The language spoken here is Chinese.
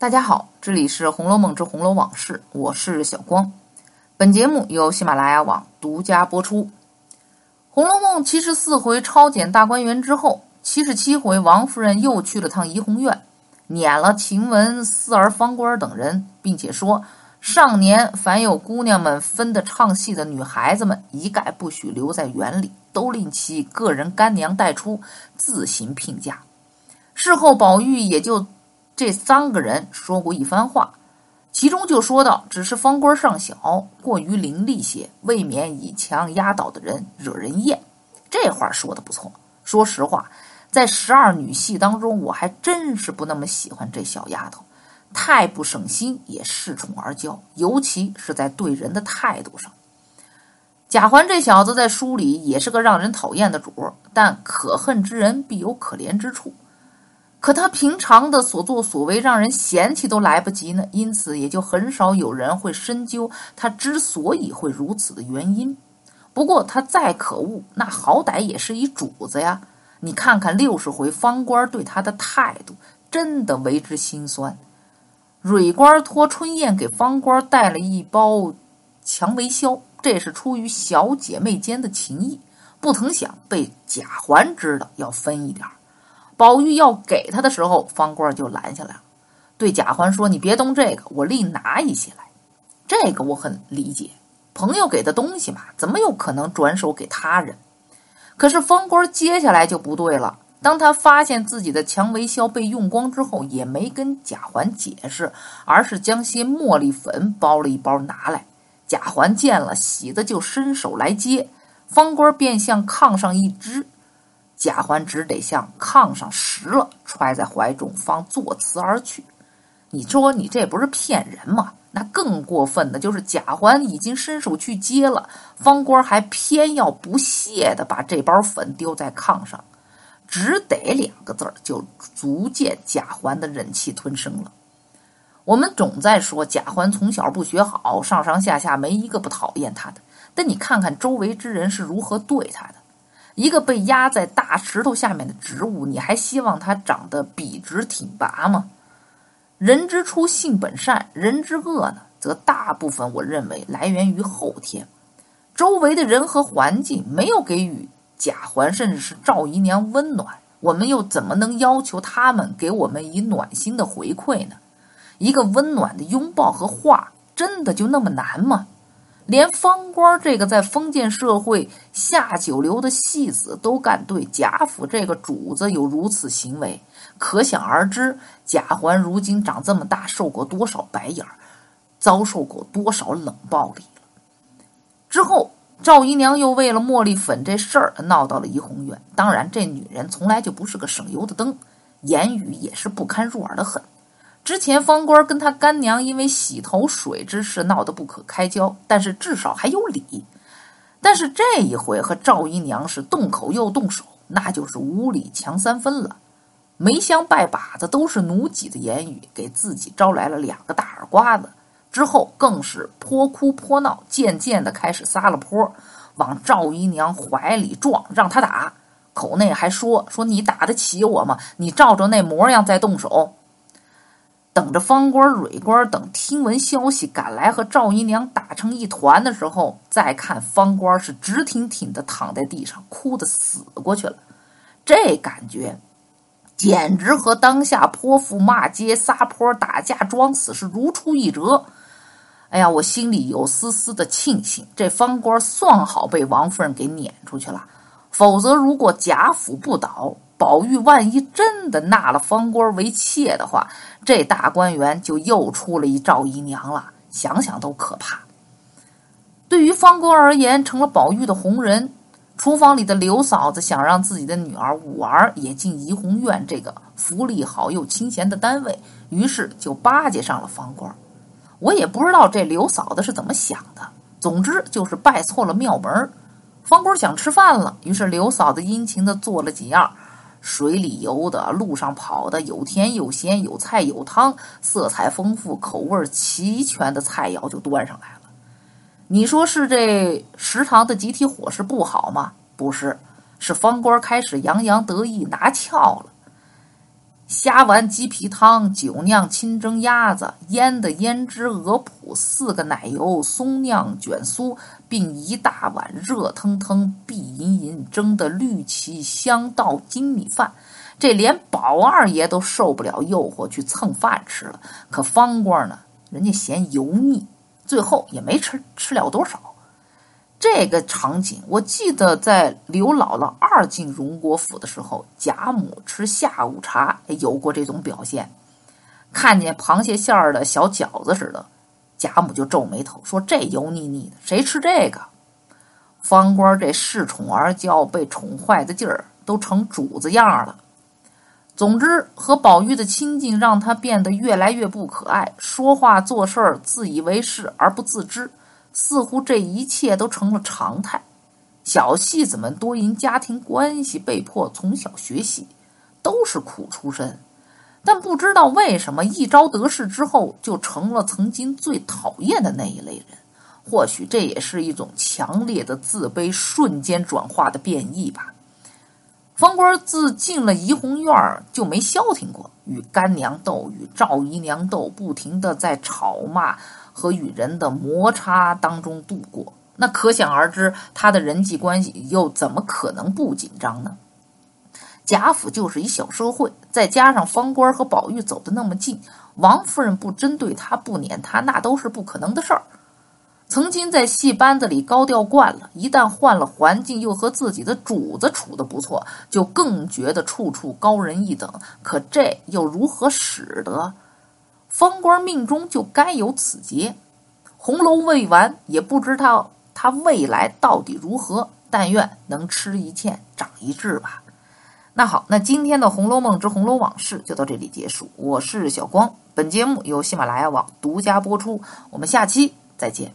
大家好，这里是《红楼梦之红楼往事》，我是小光。本节目由喜马拉雅网独家播出。《红楼梦》七十四回抄检大观园之后，七十七回王夫人又去了趟怡红院，撵了晴雯、四儿、芳官等人，并且说：上年凡有姑娘们分的唱戏的女孩子们，一概不许留在园里，都令其个人干娘带出，自行聘嫁。事后宝玉也就。这三个人说过一番话，其中就说到：只是方官尚小，过于伶俐些，未免以强压倒的人，惹人厌。这话说的不错。说实话，在十二女戏当中，我还真是不那么喜欢这小丫头，太不省心，也恃宠而骄，尤其是在对人的态度上。贾环这小子在书里也是个让人讨厌的主儿，但可恨之人必有可怜之处。可他平常的所作所为让人嫌弃都来不及呢，因此也就很少有人会深究他之所以会如此的原因。不过他再可恶，那好歹也是一主子呀！你看看六十回方官对他的态度，真的为之心酸。蕊官托春燕给方官带了一包蔷薇消，这是出于小姐妹间的情谊，不曾想被贾环知道，要分一点。宝玉要给他的时候，方官就拦下来了，对贾环说：“你别动这个，我另拿一些来。”这个我很理解，朋友给的东西嘛，怎么有可能转手给他人？可是方官接下来就不对了。当他发现自己的蔷薇硝被用光之后，也没跟贾环解释，而是将些茉莉粉包了一包拿来。贾环见了，喜的就伸手来接，方官便向炕上一支。贾环只得向炕上拾了，揣在怀中，方作辞而去。你说你这不是骗人吗？那更过分的就是贾环已经伸手去接了，方官还偏要不屑的把这包粉丢在炕上，只得两个字儿，就足见贾环的忍气吞声了。我们总在说贾环从小不学好，上上下下没一个不讨厌他的，但你看看周围之人是如何对他的。一个被压在大石头下面的植物，你还希望它长得笔直挺拔吗？人之初，性本善；人之恶呢，则大部分我认为来源于后天。周围的人和环境没有给予贾环，甚至是赵姨娘温暖，我们又怎么能要求他们给我们以暖心的回馈呢？一个温暖的拥抱和话，真的就那么难吗？连方官这个在封建社会下九流的戏子都敢对贾府这个主子有如此行为，可想而知，贾环如今长这么大，受过多少白眼儿，遭受过多少冷暴力。之后，赵姨娘又为了茉莉粉这事儿闹到了怡红院。当然，这女人从来就不是个省油的灯，言语也是不堪入耳的很。之前方官跟他干娘因为洗头水之事闹得不可开交，但是至少还有理。但是这一回和赵姨娘是动口又动手，那就是无理强三分了。梅香拜把子都是奴婢的言语，给自己招来了两个大耳刮子。之后更是泼哭泼闹，渐渐的开始撒了泼，往赵姨娘怀里撞，让她打。口内还说说你打得起我吗？你照着那模样再动手。等着方官、蕊官等听闻消息赶来和赵姨娘打成一团的时候，再看方官是直挺挺的躺在地上，哭得死过去了。这感觉简直和当下泼妇骂街、撒泼打架、装死是如出一辙。哎呀，我心里有丝丝的庆幸，这方官算好被王夫人给撵出去了。否则，如果贾府不倒，宝玉万一真的纳了方官为妾的话，这大观园就又出了一赵姨娘了，想想都可怕。对于方官而言，成了宝玉的红人。厨房里的刘嫂子想让自己的女儿五儿也进怡红院这个福利好又清闲的单位，于是就巴结上了方官。我也不知道这刘嫂子是怎么想的，总之就是拜错了庙门。方官想吃饭了，于是刘嫂子殷勤的做了几样。水里游的，路上跑的，有甜有咸，有菜有汤，色彩丰富，口味齐全的菜肴就端上来了。你说是这食堂的集体伙食不好吗？不是，是方官开始洋洋得意拿翘了。虾丸鸡皮汤，酒酿清蒸鸭子，腌的胭脂鹅脯，四个奶油松酿卷酥，并一大碗热腾腾、碧莹莹蒸的绿旗香稻精米饭。这连宝二爷都受不了诱惑去蹭饭吃了，可方官呢，人家嫌油腻，最后也没吃吃了多少。这个场景，我记得在刘姥姥二进荣国府的时候，贾母吃下午茶有过这种表现。看见螃蟹馅儿的小饺子似的，贾母就皱眉头说：“这油腻腻的，谁吃这个？”方官这恃宠而骄、被宠坏的劲儿，都成主子样了。总之，和宝玉的亲近让他变得越来越不可爱，说话做事儿自以为是而不自知。似乎这一切都成了常态。小戏子们多因家庭关系被迫从小学戏，都是苦出身，但不知道为什么一朝得势之后，就成了曾经最讨厌的那一类人。或许这也是一种强烈的自卑瞬间转化的变异吧。方官自进了怡红院就没消停过，与干娘斗，与赵姨娘斗，不停的在吵骂。和与人的摩擦当中度过，那可想而知，他的人际关系又怎么可能不紧张呢？贾府就是一小社会，再加上方官和宝玉走得那么近，王夫人不针对他、不撵他，那都是不可能的事儿。曾经在戏班子里高调惯了，一旦换了环境，又和自己的主子处得不错，就更觉得处处高人一等。可这又如何使得？方官命中就该有此劫，红楼未完，也不知道他未来到底如何。但愿能吃一堑，长一智吧。那好，那今天的《红楼梦之红楼往事》就到这里结束。我是小光，本节目由喜马拉雅网独家播出。我们下期再见。